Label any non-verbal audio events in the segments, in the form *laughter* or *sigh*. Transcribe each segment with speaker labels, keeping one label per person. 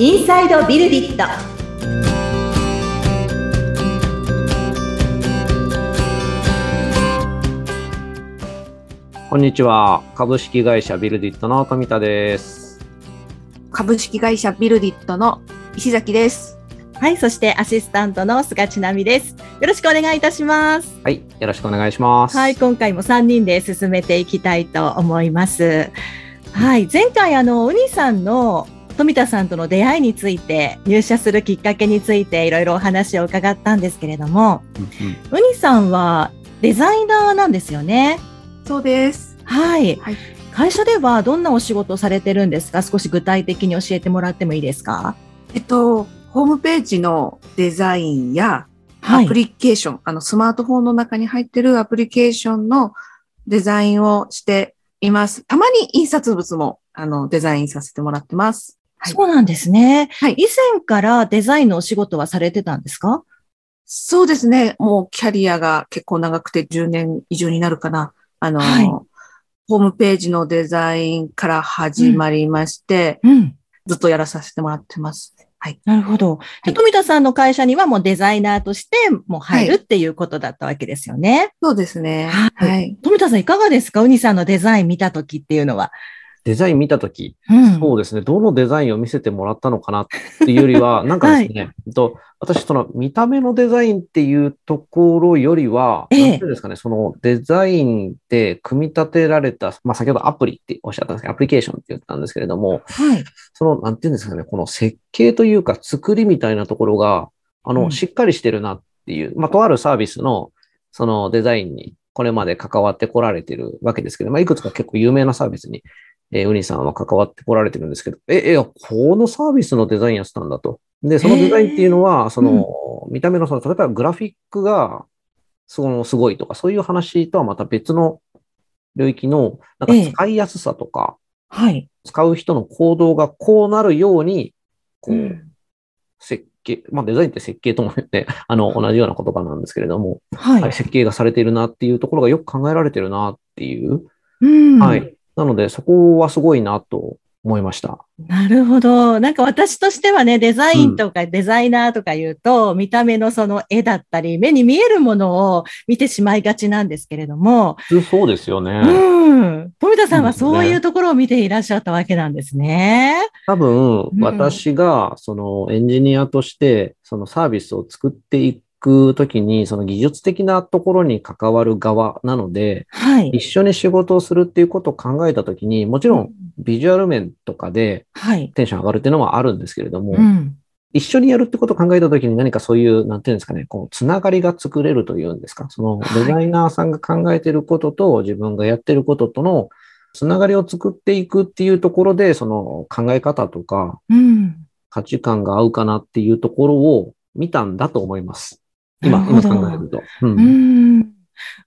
Speaker 1: インサイドビルディット
Speaker 2: こんにちは。株式会社ビルディットの富田です。
Speaker 3: 株式会社ビルディットの石崎です。
Speaker 1: はいそしてアシスタントの菅千奈美ですよろしくお願いいたします
Speaker 2: はい。よろしくお願いします。
Speaker 1: はい今回も3人で進めていきたいと思いますはい前回あのウニさんの富田さんとの出会いについて入社するきっかけについていろいろお話を伺ったんですけれども
Speaker 2: うんうん。
Speaker 1: ウニさんはデザイナーなんですよね？
Speaker 3: そうです。
Speaker 1: はい、
Speaker 3: はい。
Speaker 1: 会社ではどんなお仕事をされてるんですか？少し具体的に教えてもらってもいいですか？
Speaker 3: えっと、ホームページのデザインや
Speaker 1: はい。
Speaker 3: アプリケーション、あのスマートフォンの中に入ってるアプリケーションのデザインをしています。たまに印刷物もあのデザインさせてもらってます。はい
Speaker 1: そうなんですね。
Speaker 3: はい
Speaker 1: 以前からデザインのお仕事はされてたんですか？
Speaker 3: そうですね。もうキャリアが結構長くて10年以上になるかな。あの、
Speaker 1: はい
Speaker 3: ホームページのデザインから始まりまして、
Speaker 1: うん。
Speaker 3: ずっとやらさせてもらってます。はい。
Speaker 1: なるほど。
Speaker 3: はい
Speaker 1: 富田さんの会社にはもうデザイナーとしてもう入るっていうことだったわけですよね。
Speaker 3: そうですね。
Speaker 1: はい
Speaker 3: はい。
Speaker 1: 富田さんいかがですか？ウニさんのデザイン見たときっていうのは。
Speaker 2: デザイン見たとき、
Speaker 1: うん
Speaker 2: そうですね。どのデザインを見せてもらったのかなっていうよりは、*laughs* なんかですね、えっと私、その見た目のデザインっていうところよりは、
Speaker 1: ええ
Speaker 2: なんていうんですかね、そのデザインで組み立てられた、まあ先ほどアプリっておっしゃったんですけど、アプリケーションって言ったんですけれども、
Speaker 1: はい。
Speaker 2: その、なんていうんですかね、この設計というか作りみたいなところが、あの、
Speaker 1: うん
Speaker 2: しっかりしてるなっていう、まあ、とあるサービスの、そのデザインにこれまで関わってこられてるわけですけど、まあ、いくつか結構有名なサービスに、えーウニさんは関わってこられてるんですけど、え、え、このサービスのデザインやってたんだと。で、そのデザインっていうのは、その、見た目のその、例えばグラフィックが、その、すごいとか、そういう話とはまた別の領域の、なん
Speaker 1: ええ
Speaker 2: か使いやすさとか、
Speaker 1: はい。
Speaker 2: 使う人の行動がこうなるように、こう、
Speaker 1: うん
Speaker 2: 設計、まあデザインって設計とも言って、*laughs* あの、同じような言葉なんですけれども、
Speaker 1: はい。
Speaker 2: はい、設計がされているなっていうところがよく考えられてるなっていう。
Speaker 1: うん。
Speaker 2: はい。なので、そこはすごいなと思いました。
Speaker 1: なるほど。なんか私としてはね、デザインとかデザイナーとか言うと、見た目のその絵だったり、目に見えるものを見てしまいがちなんですけれども、
Speaker 2: そうですよね。
Speaker 1: うん。富田さんは
Speaker 2: そう
Speaker 1: いうところを見ていらっしゃったわけなんですね。
Speaker 2: 多分
Speaker 1: う、ん
Speaker 2: 私が、そのエンジニアとして、そのサービスを作っていくときに、その技術的なところに関わる側なので、
Speaker 1: はい。
Speaker 2: 一緒に仕事をするっていうことを考えたときに、もちろんビジュアル面とかで
Speaker 1: はい。
Speaker 2: テンション上がるっていうのはあるんですけれども、
Speaker 1: うん。
Speaker 2: 一緒にやるってことを考えたときに何かそういう、なんていうんですかね、こう、つながりが作れるというんですか、その
Speaker 1: はい
Speaker 2: デザイナーさんが考えてることと自分がやってることとのつながりを作っていくっていうところで、その考え方とか
Speaker 1: うん。
Speaker 2: 価値観が合うかなっていうところを見たんだと思います。今、今考えると。う。
Speaker 1: うんん。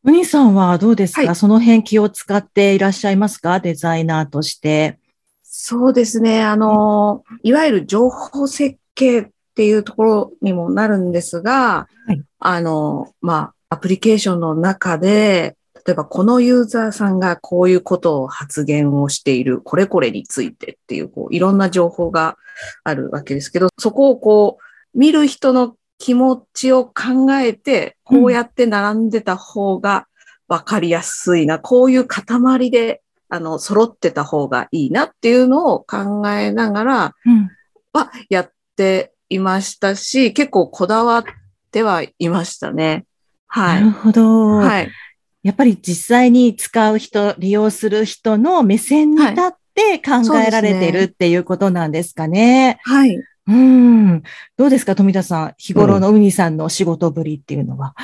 Speaker 1: ウニさんはどうですか、
Speaker 3: はい
Speaker 1: その辺気を使っていらっしゃいますか？デザイナーとして。
Speaker 3: そうですね。あの、いわゆる情報設計っていうところにもなるんですが、
Speaker 1: はい
Speaker 3: あの、まあ、アプリケーションの中で、例えばこのユーザーさんがこういうことを発言をしている、これこれについてっていう、こう、いろんな情報があるわけですけど、そこをこう、見る人の気持ちを考えて、こうやって並んでた方がわかりやすいな、こういう塊であの、揃ってた方がいいなっていうのを考えながら
Speaker 1: うん。
Speaker 3: はやっていましたし、結構こだわってはいましたね。は。
Speaker 1: ないるほど。
Speaker 3: はい。
Speaker 1: やっぱり実際に使う人、利用する人の目線に立って考えられてるっていうことなんですかね。
Speaker 3: はい。
Speaker 1: うん。どうですか、富田さん。日頃のウニさんの仕事ぶりっていうのは。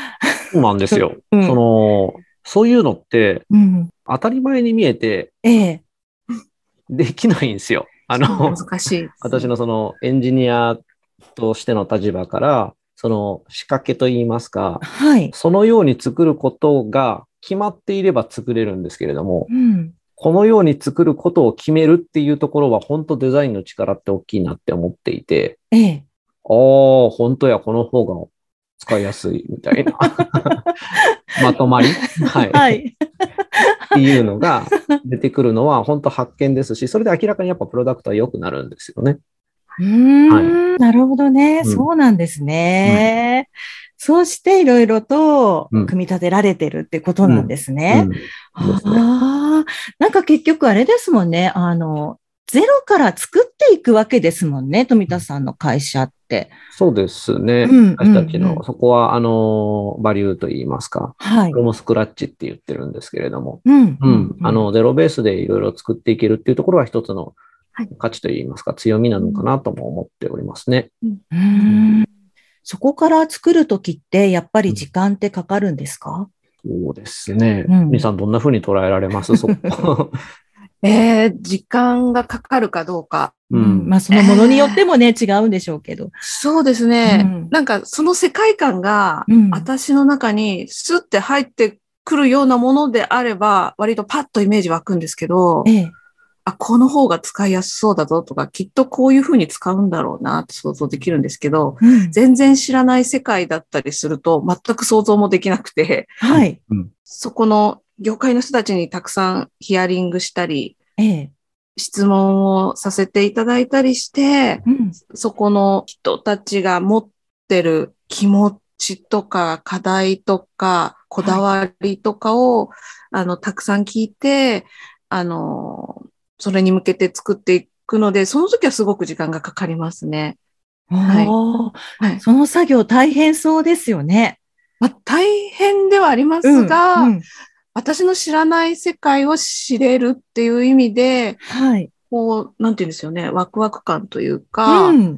Speaker 2: そうなんですよ。*laughs*
Speaker 1: うん
Speaker 2: その、そういうのって
Speaker 1: うん。
Speaker 2: 当たり前に見えて
Speaker 1: ええ。
Speaker 2: できないんですよ。あの、
Speaker 3: 難しい。
Speaker 2: 私のそのエンジニアとしての立場から、その仕掛けといいますか、
Speaker 1: はい。
Speaker 2: そのように作ることが決まっていれば作れるんですけれども、
Speaker 1: うん。
Speaker 2: このように作ることを決めるっていうところは本当デザインの力って大きいなって思っていて、
Speaker 1: ええ。
Speaker 2: ああ、本当や、この方が使いやすいみたいな。*laughs* まとまり？はい。
Speaker 1: はい。
Speaker 2: っていうのが *laughs* 出てくるのは本当発見ですし、それで明らかにやっぱプロダクトは良くなるんですよね。
Speaker 1: うーん、
Speaker 2: は
Speaker 1: なるほどね。
Speaker 2: うん
Speaker 1: そうなんですね。そうしていろいろと
Speaker 2: うん
Speaker 1: 組み立てられてるってことな
Speaker 2: んですね。
Speaker 1: ああ、なんか結局あれですもんね。あの、ゼロから作っていくわけですもんね。富田さんの会社って。
Speaker 2: そうですね。
Speaker 1: うん
Speaker 2: 私たち
Speaker 1: うんうん
Speaker 2: の、そこは、あの、バリューといいますか、
Speaker 1: はい
Speaker 2: フ。ロムスクラッチって言ってるんですけれども、
Speaker 1: うん。
Speaker 2: うん。あ、の、ゼロベースでいろいろ作っていけるっていうところは一つの
Speaker 3: はい
Speaker 2: 価値といいますか、強みなのかなとも思っておりますね。
Speaker 1: うんそこから作るときって、やっぱり時間ってかかるんですか？
Speaker 2: そうですね。
Speaker 1: うん
Speaker 2: 皆さんどんな風に捉えられます？そこ。*laughs*
Speaker 3: えー、時間がかかるかどうか。
Speaker 2: うん。
Speaker 1: まあ、そのものによってもね、違うんでしょうけど。
Speaker 3: そうですね。
Speaker 1: うん
Speaker 3: なんかその世界観が
Speaker 1: うん
Speaker 3: 私の中にスッて入ってくるようなものであれば、割とパッとイメージ湧くんですけど、
Speaker 1: ええ。
Speaker 3: あ、この方が使いやすそうだぞとか、きっとこういうふうに使うんだろうなって想像できるんですけど、
Speaker 1: うん
Speaker 3: 全然知らない世界だったりすると、全く想像もできなくて、
Speaker 1: はい。
Speaker 3: そこの業界の人たちにたくさんヒアリングしたり、
Speaker 1: ええ。
Speaker 3: 質問をさせていただいたりして、
Speaker 1: うん。
Speaker 3: そこの人たちが持ってる気持ちとか課題とかこだわりとかを、あの、たくさん聞いて、あの、それに向けて作っていくので、その時はすごく時間がかかりますね。はいはい。
Speaker 1: その作業大変そうですよね。
Speaker 3: まあ、大変ではありますが、
Speaker 1: うんうん
Speaker 3: 私の知らない世界を知れるっていう意味で、
Speaker 1: はい。
Speaker 3: こう、なんて言うんですよね、ワクワク感というか、
Speaker 1: うん。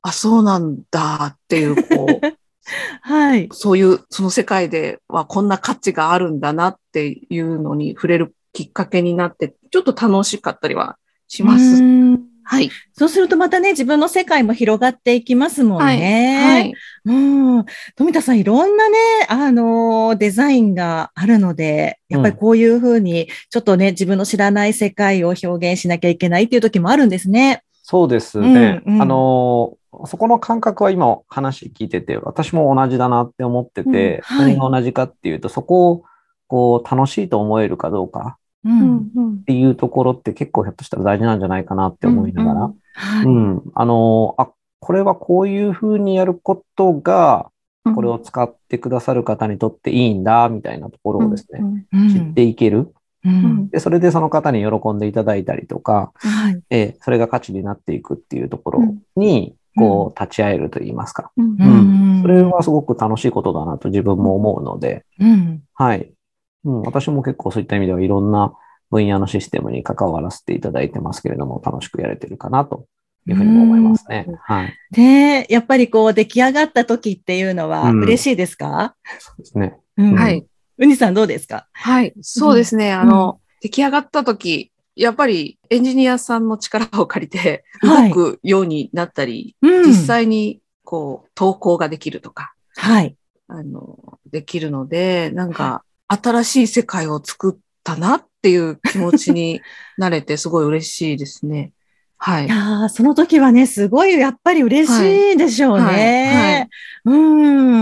Speaker 3: あ、そうなんだっていう、こう、*laughs*
Speaker 1: はい。
Speaker 3: そういう、その世界ではこんな価値があるんだなっていうのに触れるきっかけになって、ちょっと楽しかったりはしま
Speaker 1: う
Speaker 3: す。
Speaker 1: ん
Speaker 3: はい。
Speaker 1: そうするとまたね、自分の世界も広がっていきますもん
Speaker 3: はい。
Speaker 1: ね。
Speaker 3: はい。
Speaker 1: うん。富田さん、いろんなね、あの、デザインがあるので、やっぱりこういうふうに、ちょっとね、自分の知らない世界を表現しなきゃいけないっていう時もあるんですね。
Speaker 2: そうですね。
Speaker 1: うんうん
Speaker 2: あの、そこの感覚は今話聞いてて、私も同じだなって思ってて、
Speaker 1: うんはい
Speaker 2: 何が同じかっていうと、そこをこう楽しいと思えるかどうかっていうところって結構ひょっとしたら大事なんじゃないかなって思いながら、
Speaker 1: はい。
Speaker 2: うん、あの、あ、これはこういうふうにやることが、これを使ってくださる方にとっていいんだ、みたいなところをですね、
Speaker 1: うん
Speaker 2: 知っていける。
Speaker 1: うん。
Speaker 2: で、それでその方に喜んでいただいたりとか、
Speaker 1: はい。
Speaker 2: ええそれが価値になっていくっていうところに、こう、立ち会えると言いますか。
Speaker 3: うん。
Speaker 1: うん。
Speaker 2: それはすごく楽しいことだなと自分も思うので、
Speaker 1: うん。
Speaker 2: はい。うん、私も結構そういった意味ではいろんな分野のシステムに関わらせていただいてますけれども、楽しくやれてるかなというふうにも思いますね。はい。
Speaker 1: で、やっぱりこう出来上がった時っていうのは
Speaker 2: うん
Speaker 1: 嬉しいですか、
Speaker 2: そうですね。
Speaker 1: うん
Speaker 3: はい。
Speaker 1: うにさんどうですか？
Speaker 3: はい。そうですね。あの、出来上がった時、やっぱりエンジニアさんの力を借りて
Speaker 1: はい
Speaker 3: 動くようになったり、
Speaker 1: うん
Speaker 3: 実際にこう投稿ができるとか、
Speaker 1: はい。
Speaker 3: あの、できるので、なんか、新しい世界を作ったなっていう気持ちになれて、*laughs* すごい嬉しいですね。はい
Speaker 1: い。やーその時はね、すごいやっぱり嬉しいでしょうね。う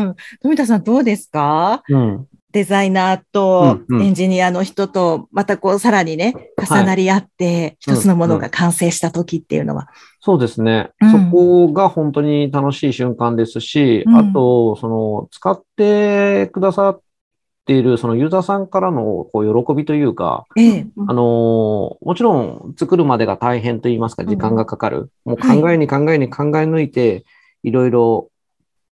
Speaker 1: ん。富田さんどうですか？
Speaker 2: うん。
Speaker 1: デザイナーと
Speaker 2: うんうん
Speaker 1: エンジニアの人と、またこうさらにね、重なり合って、一つのものが完成した時っていうのは。
Speaker 2: そうですね。
Speaker 1: うん
Speaker 2: そこが本当に楽しい瞬間ですし、
Speaker 1: うん
Speaker 2: あと、その、使ってくださっている、そのユーザーさんからのこう喜びというか、
Speaker 1: ええ。
Speaker 2: あのーもちろん作るまでが大変と言いますか、時間がかかる。もう考えに考えに考え抜いて、いろいろ、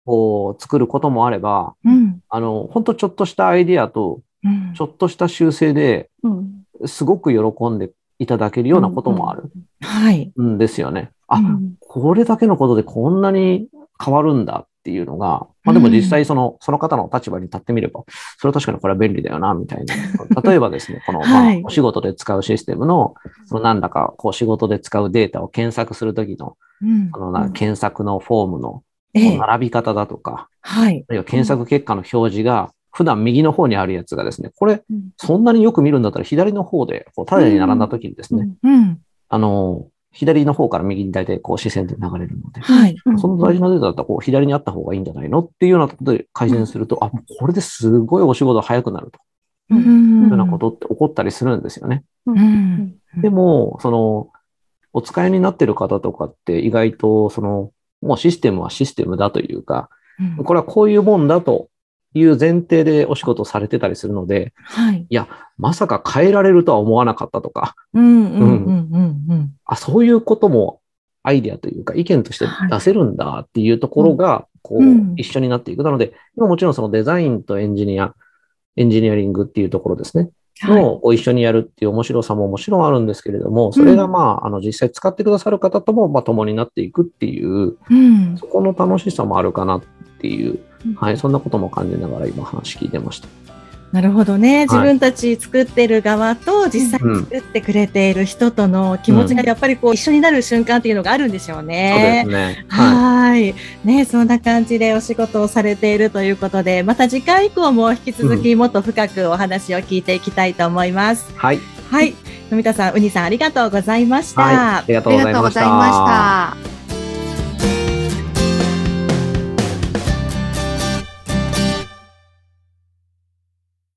Speaker 2: こう、作ることもあれば、
Speaker 1: うん。
Speaker 2: あの、本当ちょっとしたアイディアと、
Speaker 1: うん
Speaker 2: ちょっとした修正で、
Speaker 3: うん
Speaker 2: すごく喜んでいただけるようなこともある
Speaker 1: はい。
Speaker 2: んですよね。あ、
Speaker 1: うん
Speaker 2: これだけのことでこんなに変わるんだっていうのが、まあでも実際その、その方の立場に立ってみれば、それは確かにこれは便利だよな、みたいな。*laughs* 例えばですね、この、まあ
Speaker 1: はい、
Speaker 2: お仕事で使うシステムの、そのなんだか、こう仕事で使うデータを検索するときの、
Speaker 1: う
Speaker 2: のな、検索のフォームの
Speaker 1: ええ。
Speaker 2: 並び方だとか、
Speaker 1: はい。
Speaker 2: あるいは検索結果の表示が、普段右の方にあるやつがですね、これ、
Speaker 3: うん
Speaker 2: そんなによく見るんだったら左の方で、こう、縦に並んだときにですね、
Speaker 1: うん。
Speaker 2: あの、左の方から右に大体こう視線で流れるので、
Speaker 1: はい。
Speaker 2: その大事なデータだったらこう左にあった方がいいんじゃないのっていうようなことで改善すると、あ、もうこれですごいお仕事早くなると
Speaker 1: うん。
Speaker 2: いうようなことって起こったりするんですよね。
Speaker 1: うん。
Speaker 2: でも、その、お使いになってる方とかって意外と、その、もうシステムはシステムだというか、
Speaker 1: うん。
Speaker 2: これはこういうもんだという前提でお仕事をされてたりするので、
Speaker 1: はい。
Speaker 2: いや、まさか変えられるとは思わなかったとか、
Speaker 1: うんうんうんうんうん。
Speaker 2: あ、そういうこともアイデアというか意見として出せるんだっていうところが、こう
Speaker 1: うん、
Speaker 2: 一緒になっていく。なので、今もちろんそのデザインとエンジニア、エンジニアリングっていうところですね。
Speaker 1: はい。
Speaker 2: のを一緒にやるっていう面白さももちろんあるんですけれども、それがまあ、あの、実際使ってくださる方とも、まあ、共になっていくっていう、
Speaker 1: うん
Speaker 2: そこの楽しさもあるかなっていう
Speaker 1: うん、
Speaker 2: はい、そんなことも感じながら今話聞いてました。
Speaker 1: なるほどね。自
Speaker 2: はい
Speaker 1: 分たち作ってる側と実際に作ってくれている人との気持ちがやっぱりこう一緒になる瞬間っていうのがあるんでしょう
Speaker 2: そう
Speaker 1: ね
Speaker 2: で。すね。は
Speaker 1: はい。ね、そんな感じでお仕事をされているということで、また次回以降も引き続きもっと深くお話を聞いていきたいと思います。
Speaker 2: い。はい。
Speaker 1: はい。富田さん、うにさんありがとうございました。
Speaker 2: はい。ありがとうございました。
Speaker 3: ありがとうございました。